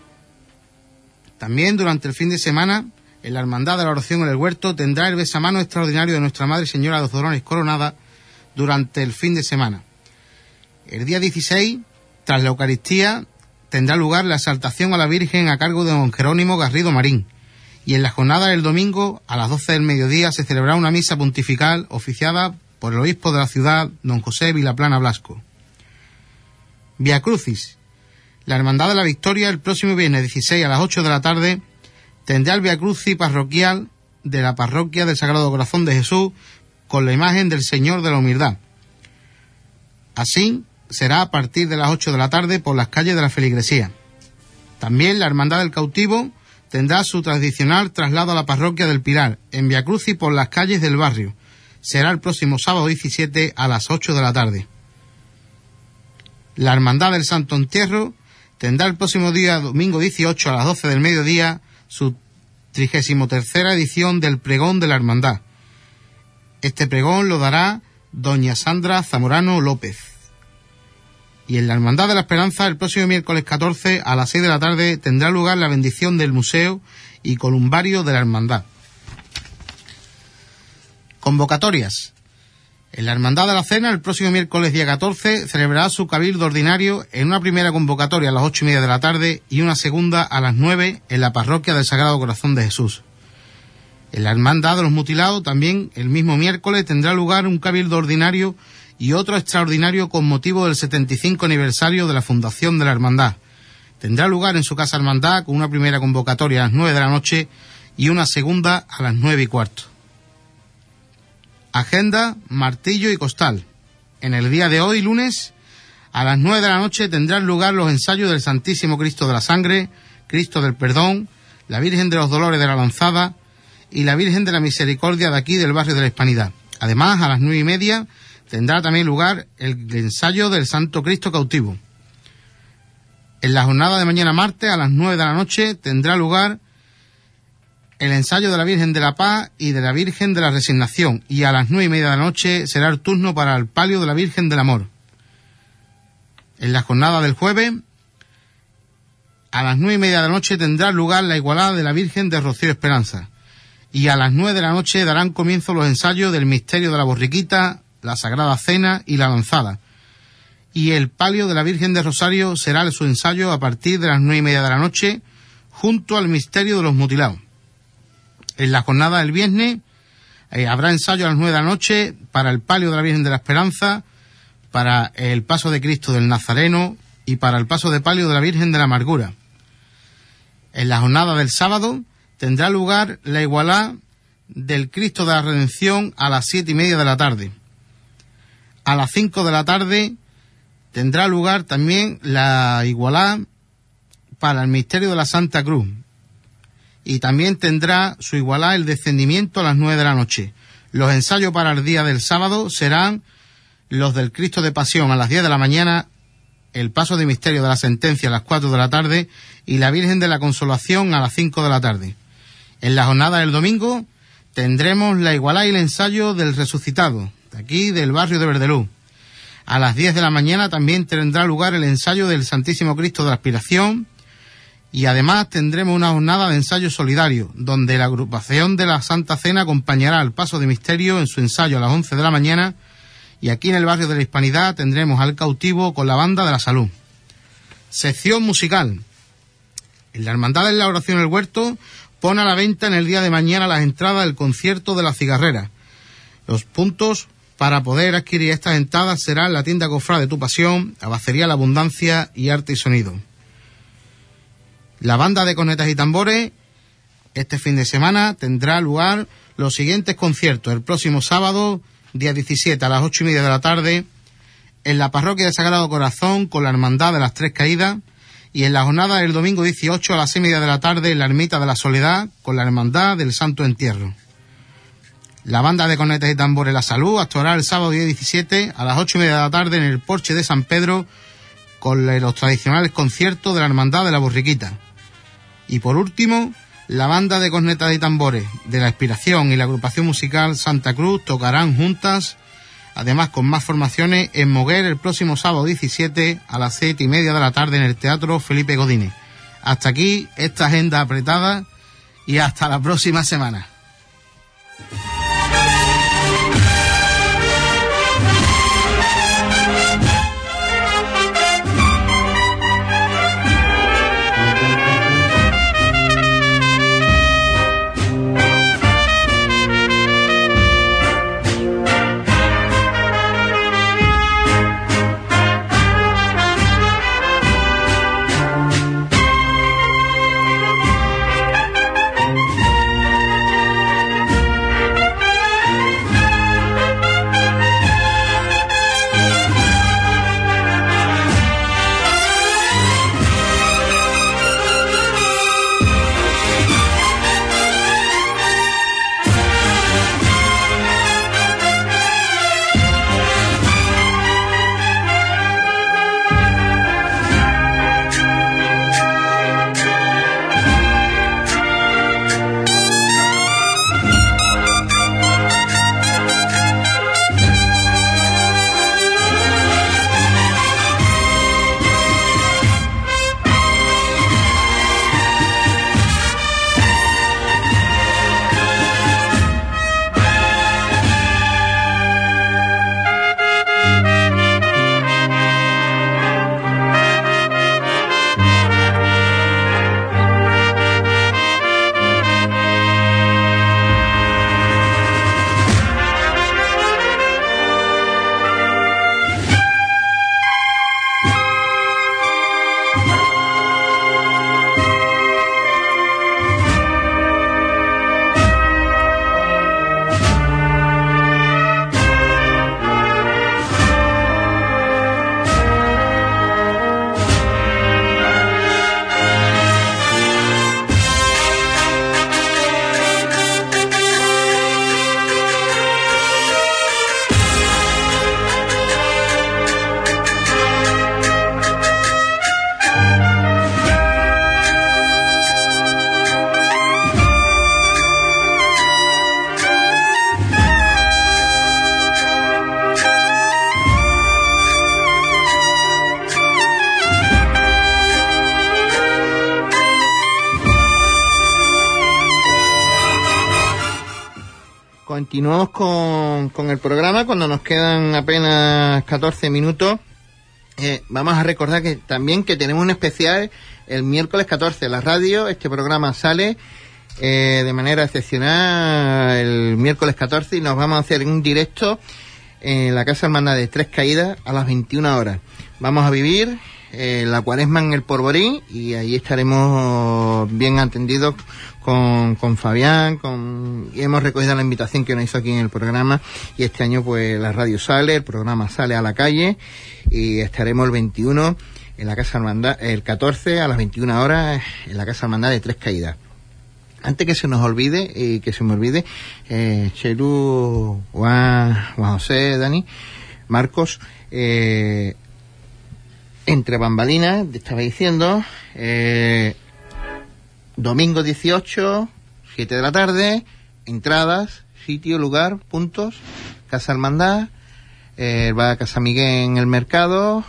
S6: También durante el fin de semana, en la Hermandad de la Oración en el Huerto tendrá el besamano extraordinario de Nuestra Madre Señora de los Dolores Coronada durante el fin de semana. El día 16, tras la Eucaristía, tendrá lugar la exaltación a la Virgen a cargo de don Jerónimo Garrido Marín. Y en la jornada del domingo, a las 12 del mediodía, se celebrará una misa pontifical oficiada por el obispo de la ciudad, don José Vilaplana Blasco. Via Crucis. La Hermandad de la Victoria, el próximo viernes 16 a las 8 de la tarde, tendrá el Via Crucis parroquial de la parroquia del Sagrado Corazón de Jesús con la imagen del Señor de la Humildad. Así será a partir de las 8 de la tarde por las calles de la feligresía. También la Hermandad del Cautivo tendrá su tradicional traslado a la parroquia del Pilar, en Via Crucis por las calles del barrio. Será el próximo sábado 17 a las 8 de la tarde. La Hermandad del Santo Entierro tendrá el próximo día, domingo 18 a las 12 del mediodía, su trigésimo tercera edición del Pregón de la Hermandad. Este pregón lo dará doña Sandra Zamorano López. Y en la Hermandad de la Esperanza, el próximo miércoles 14 a las 6 de la tarde tendrá lugar la bendición del Museo y Columbario de la Hermandad. Convocatorias. En la Hermandad de la Cena, el próximo miércoles día 14, celebrará su cabildo ordinario en una primera convocatoria a las ocho y media de la tarde y una segunda a las nueve en la parroquia del Sagrado Corazón de Jesús. En la Hermandad de los Mutilados, también el mismo miércoles, tendrá lugar un cabildo ordinario y otro extraordinario con motivo del 75 aniversario de la fundación de la Hermandad. Tendrá lugar en su casa Hermandad con una primera convocatoria a las nueve de la noche y una segunda a las nueve y cuarto. Agenda, martillo y costal. En el día de hoy, lunes, a las nueve de la noche tendrán lugar los ensayos del Santísimo Cristo de la Sangre, Cristo del Perdón, la Virgen de los Dolores de la Lanzada y la Virgen de la Misericordia de aquí del barrio de la Hispanidad. Además, a las nueve y media tendrá también lugar el ensayo del Santo Cristo cautivo. En la jornada de mañana martes, a las nueve de la noche, tendrá lugar el ensayo de la Virgen de la Paz y de la Virgen de la Resignación, y a las nueve y media de la noche será el turno para el palio de la Virgen del Amor. En la jornada del jueves, a las nueve y media de la noche tendrá lugar la igualada de la Virgen de Rocío Esperanza, y a las nueve de la noche darán comienzo los ensayos del misterio de la borriquita, la Sagrada Cena y la Lanzada. Y el palio de la Virgen de Rosario será su ensayo a partir de las nueve y media de la noche, junto al misterio de los mutilados. En la jornada del viernes eh, habrá ensayo a las nueve de la noche para el palio de la Virgen de la Esperanza, para el paso de Cristo del Nazareno y para el paso de palio de la Virgen de la Amargura. En la jornada del sábado tendrá lugar la igualdad del Cristo de la Redención a las siete y media de la tarde. A las cinco de la tarde tendrá lugar también la igualdad para el misterio de la Santa Cruz, y también tendrá su igualá el descendimiento a las nueve de la noche. Los ensayos para el día del sábado serán los del Cristo de Pasión a las diez de la mañana, el paso de misterio de la sentencia a las cuatro de la tarde y la Virgen de la Consolación a las cinco de la tarde. En la jornada del domingo tendremos la igualá y el ensayo del resucitado, aquí del barrio de Verdelú. A las diez de la mañana también tendrá lugar el ensayo del Santísimo Cristo de la Aspiración, y además tendremos una jornada de ensayo solidario, donde la agrupación de la Santa Cena acompañará al paso de misterio en su ensayo a las 11 de la mañana y aquí en el barrio de la Hispanidad tendremos al cautivo con la banda de la salud. Sección musical. En la Hermandad de la Oración del Huerto pone a la venta en el día de mañana las entradas del concierto de la cigarrera. Los puntos para poder adquirir estas entradas serán la tienda Cofrade de Tu Pasión, Abacería La Abundancia y Arte y Sonido. La banda de cornetas y tambores este fin de semana tendrá lugar los siguientes conciertos. El próximo sábado, día 17 a las ocho y media de la tarde, en la parroquia de Sagrado Corazón con la Hermandad de las Tres Caídas y en la jornada del domingo 18 a las seis y media de la tarde en la Ermita de la Soledad con la Hermandad del Santo Entierro. La banda de cornetas y tambores La Salud actuará el sábado día 17 a las ocho y media de la tarde en el porche de San Pedro con los tradicionales conciertos de la Hermandad de la Borriquita. Y por último, la banda de cornetas y tambores de la Inspiración y la agrupación musical Santa Cruz tocarán juntas, además con más formaciones, en Moguer el próximo sábado 17 a las siete y media de la tarde en el Teatro Felipe Godínez. Hasta aquí esta agenda apretada y hasta la próxima semana.
S1: Continuamos con, con, el programa cuando nos quedan apenas 14 minutos. Eh, vamos a recordar que también que tenemos un especial el miércoles 14 la radio. Este programa sale eh, de manera excepcional el miércoles 14 y nos vamos a hacer un directo en la Casa Hermana de Tres Caídas a las 21 horas. Vamos a vivir eh, la cuaresma en el Porborí y ahí estaremos bien atendidos con, con Fabián, con, y hemos recogido la invitación que nos hizo aquí en el programa y este año pues la radio sale, el programa sale a la calle y estaremos el 21 en la Casa Hermandad, el 14 a las 21 horas en la Casa Hermandad de Tres Caídas. Antes que se nos olvide, y que se me olvide, eh, Chelu, Juan, Juan José, Dani, Marcos, eh, entre bambalinas, te estaba diciendo, eh, domingo 18, 7 de la tarde, entradas, sitio, lugar, puntos, Casa Hermandad, eh, va a Casa Miguel en el mercado,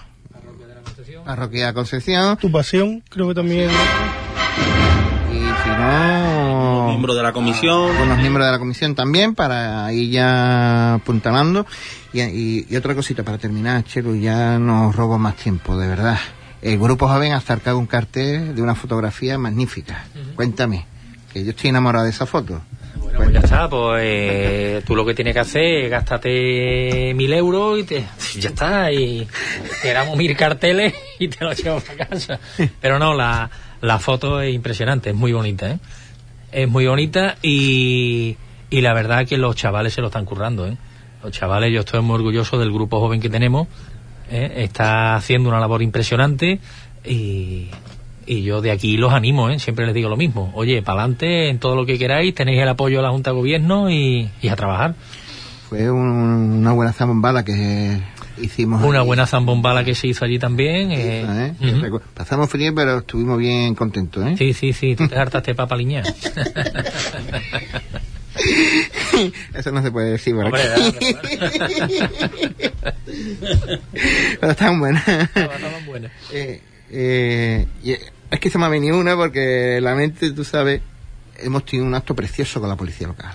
S1: Parroquia de la Concepción.
S4: Tu pasión, creo que también.
S1: Y si no.
S3: Los miembros de la comisión.
S1: Con los miembros de la comisión también, para ir ya apuntalando. Y, otra cosita para terminar, Chelo, ya no robo más tiempo, de verdad. El grupo joven ha acercado un cartel de una fotografía magnífica. Cuéntame, que yo estoy enamorado de esa foto.
S2: Bueno, pues ya está, pues eh, tú lo que tienes que hacer es gastarte mil euros y te, ya está, y te damos mil carteles y te los llevas a casa. Pero no, la, la foto es impresionante, es muy bonita, ¿eh? Es muy bonita y, y la verdad que los chavales se lo están currando, ¿eh? Los chavales, yo estoy muy orgulloso del grupo joven que tenemos, ¿eh? está haciendo una labor impresionante y, y yo de aquí los animo, ¿eh? siempre les digo lo mismo. Oye, para adelante en todo lo que queráis, tenéis el apoyo de la Junta de Gobierno y, a trabajar.
S1: Fue una buena zambombala que hicimos.
S2: Una buena zambombala que se hizo allí también.
S1: Eh. Pasamos frío, pero estuvimos bien contentos. ¿eh?
S2: Sí, sí, sí, tú te hartaste para paliñar.
S1: Eso no se puede decir, ¿verdad? pero estaban buenas. Estaban buenas. Eh, eh, es que se me ha venido una porque la mente, tú sabes, hemos tenido un acto precioso con la policía local.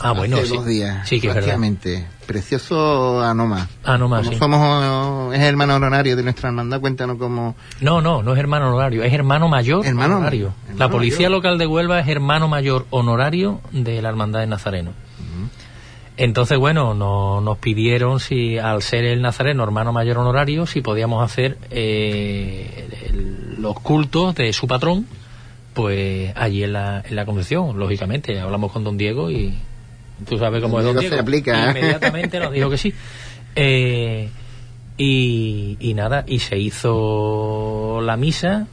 S2: Ah, bueno,
S1: Hace dos días, sí, que prácticamente. Precioso a no más.
S2: A no más,
S1: somos, es hermano honorario de nuestra hermandad, cuéntanos cómo...
S2: No, no, no es hermano honorario, es hermano mayor hermano, honorario. la policía local de Huelva es hermano mayor honorario de la hermandad de Nazareno. Entonces, bueno, nos pidieron si, al ser el nazareno hermano mayor honorario, si podíamos hacer eh, los cultos de su patrón, pues allí en la, en la convención, lógicamente. Hablamos con don Diego y tú sabes cómo es don Diego.
S1: Se aplica.
S2: Inmediatamente nos dijo que sí. Eh, y, y, nada, y se hizo la misa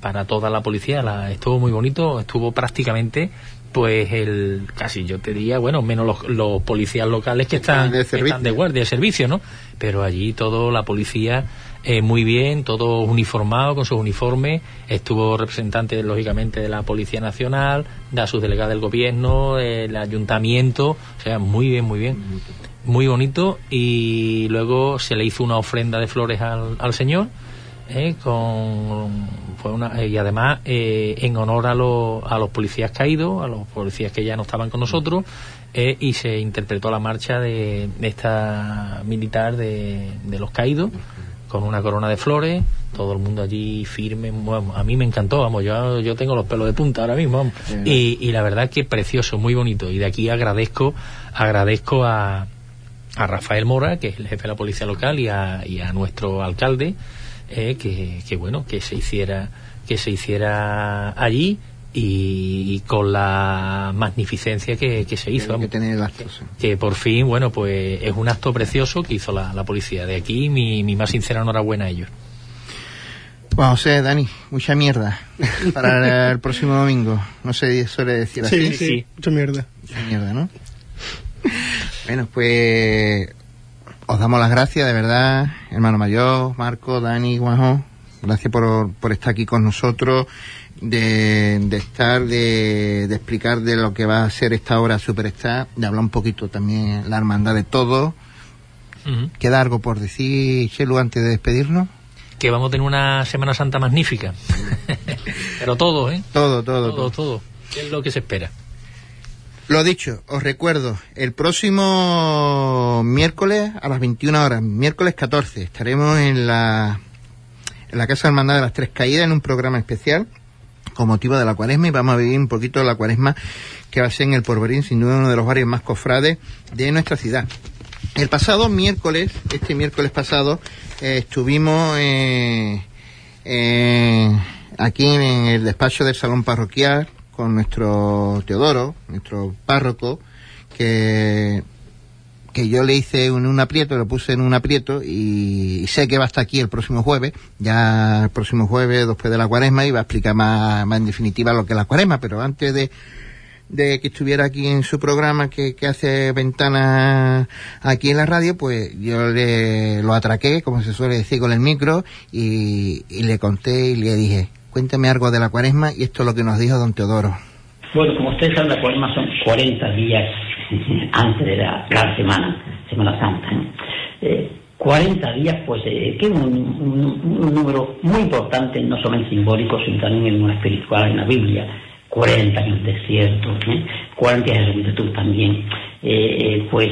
S2: para toda la policía. La, estuvo muy bonito, estuvo prácticamente pues el casi yo te diría bueno menos los, policías locales que están de, están de guardia de servicio no pero allí todo la policía eh, muy bien todo uniformado con sus uniformes. Estuvo representante lógicamente de la policía nacional de la subdelegada del gobierno el ayuntamiento. O sea muy bien muy bien. Muy bonito. Y luego se le hizo una ofrenda de flores al, al señor eh, con fue una, eh, y además eh, en honor a, a los policías caídos, a los policías que ya no estaban con nosotros, y se interpretó la marcha de, esta militar de, los caídos con una corona de flores, todo el mundo allí firme, a mí me encantó, vamos, yo, yo tengo los pelos de punta ahora mismo, y, y, la verdad que precioso, muy bonito, y de aquí agradezco, agradezco a, a Rafael Mora, que es el jefe de la policía local, y a, y a nuestro alcalde, eh, que, bueno que se hiciera que se hiciera allí y, con la magnificencia que, se hizo
S1: que, tener
S2: que por fin bueno pues es un acto precioso que hizo la, policía de aquí mi, mi más sincera enhorabuena a ellos
S1: bueno, José, Dani, mucha mierda para el próximo domingo. No sé, suele decir así.
S4: Sí, sí, mucha mierda.
S1: Mucha mierda, ¿no? bueno, pues os damos las gracias, de verdad, hermano mayor, Marco, Dani, Juanjo. Gracias por, por estar aquí con nosotros, de, de estar, de, de, explicar de lo que va a ser esta obra Superstar, de hablar un poquito también la hermandad de todo. ¿Queda algo por decir, Chelu, antes de despedirnos?
S2: Que vamos a tener una Semana Santa magnífica. Pero todo, ¿eh?
S1: Todo, todo,
S2: todo. Todo, todo. ¿Qué es lo que se espera?
S1: Lo dicho, os recuerdo, el próximo miércoles a las 21 horas, miércoles 14, estaremos en la, en la Casa Hermandad de las Tres Caídas en un programa especial con motivo de la cuaresma y vamos a vivir un poquito de la cuaresma que va a ser en el Porverín, sin duda uno de los barrios más cofrades de nuestra ciudad. El pasado miércoles, este miércoles pasado, eh, estuvimos eh, eh, aquí en el despacho del Salón Parroquial con nuestro Teodoro, nuestro párroco, que, que yo le hice un, aprieto, lo puse en un aprieto y, sé que va a estar aquí el próximo jueves, ya el próximo jueves después de la cuaresma y va a explicar más, más en definitiva lo que es la cuaresma, pero antes de, de que estuviera aquí en su programa que, hace ventanas aquí en la radio, pues yo le lo atraqué, como se suele decir, con el micro y, y le conté y le dije, Cuéntame algo de la cuaresma y esto es lo que nos dijo don Teodoro.
S7: Bueno, como ustedes saben, la cuaresma son 40 días antes de la gran semana, Semana Santa. 40 eh, días, pues, eh, que es un, número muy importante, no solamente simbólico, sino también en una espiritual en la Biblia. 40 años de desierto, ¿eh? 40 años de juventud también, eh, pues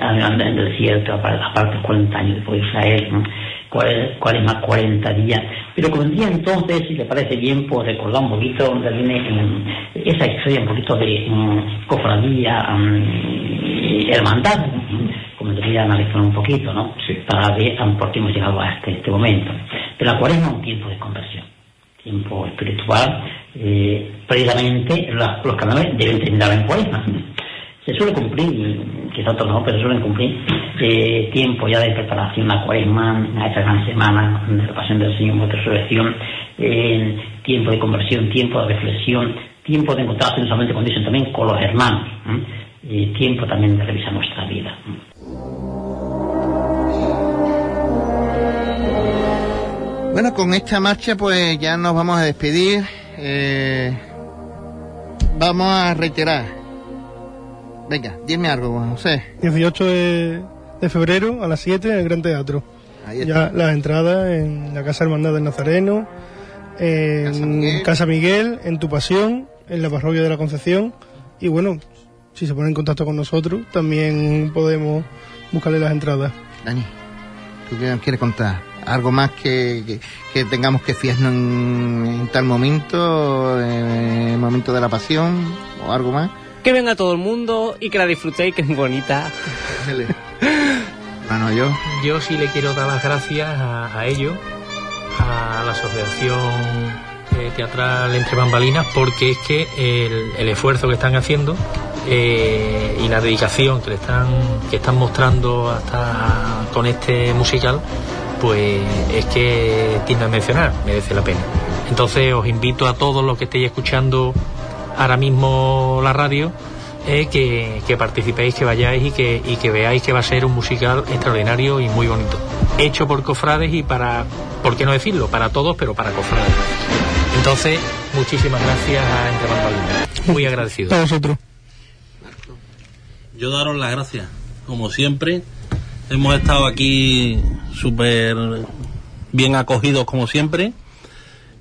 S7: andando en el desierto, aparte 40 años de Israel, ¿no? cuál es más 40 días. Pero día entonces, si le parece bien, pues recordar un poquito donde viene esa historia, un poquito de cofradía, hermandad, como debería analizar un poquito, ¿no? Para ver por qué hemos llegado a este, este momento. Pero la cuaresma es un tiempo de conversión, tiempo espiritual. Eh, precisamente los canales deben terminar en cuaresma se suele cumplir, quizás otros no, pero se suelen cumplir eh, tiempo ya de preparación a cuaresma, a esa gran semana de la pasión del Señor, de resurrección, eh, tiempo de conversión, tiempo de reflexión, tiempo de encontrarse no solamente con Dios, sino también con los hermanos, eh, tiempo también de revisar nuestra vida.
S1: Bueno, con esta marcha pues ya nos vamos a despedir. vamos a reiterar Venga, dime algo, José.
S4: 18 de, febrero a las 7 en el Gran Teatro. Ahí Ya las entradas en la Casa Hermandad del Nazareno, en Casa Miguel. en Tu Pasión, en la Parroquia de la Concepción. Y bueno, si se ponen en contacto con nosotros, también podemos buscarle las entradas.
S1: Dani, ¿tú qué quieres contar? ¿Algo más que, que, tengamos que fiarnos en, tal momento, en el momento de la pasión, o algo más?
S5: que venga todo el mundo y que la disfrutéis, que es bonita.
S1: bueno, yo.
S2: Yo sí le quiero dar las gracias a, ellos, a la Asociación eh, Teatral Entre Bambalinas, porque es que el, esfuerzo que están haciendo eh, y la dedicación que le están, que están mostrando hasta con este musical, pues es que tiene a mencionar, merece la pena. Entonces os invito a todos los que estéis escuchando ahora mismo la radio, eh, que, participéis, que vayáis y que, y que veáis que va a ser un musical extraordinario y muy bonito. Hecho por cofrades y para, ¿por qué no decirlo? Para todos, pero para cofrades. Entonces, muchísimas gracias a Entre Muy agradecido.
S4: A vosotros.
S3: Yo daros las gracias, como siempre. Hemos estado aquí súper bien acogidos, como siempre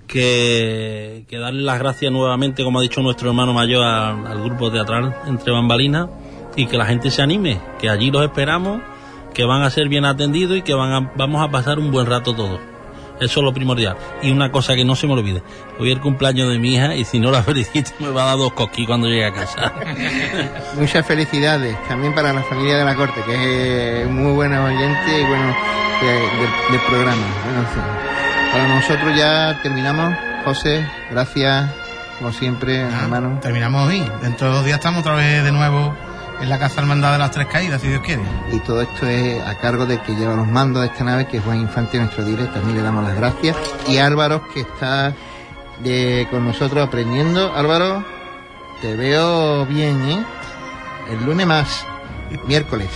S3: que, darle las gracias nuevamente, como ha dicho nuestro hermano mayor, al, grupo teatral Entre Bambalinas y que la gente se anime, que allí los esperamos, que van a ser bien atendidos y que van vamos a pasar un buen rato todos. Eso es lo primordial. Y una cosa que no se me olvide. Hoy es el cumpleaños de mi hija y si no la felicito me va a dar dos cosquillas cuando llegue a casa.
S1: Muchas felicidades también para la familia de la corte, que es muy buena oyente y bueno del, programa. Para nosotros ya terminamos. José, gracias, como siempre, hermano.
S6: Terminamos hoy. Dentro de dos días estamos otra vez de nuevo en la Casa Hermandad de las Tres Caídas, si Dios quiere.
S1: Y todo esto es a cargo de que lleva los mandos de esta nave, que es Juan Infante, nuestro directo. También le damos las gracias. Y Álvaro, que está de, con nosotros aprendiendo. Álvaro, te veo bien, ¿eh? El lunes más, miércoles.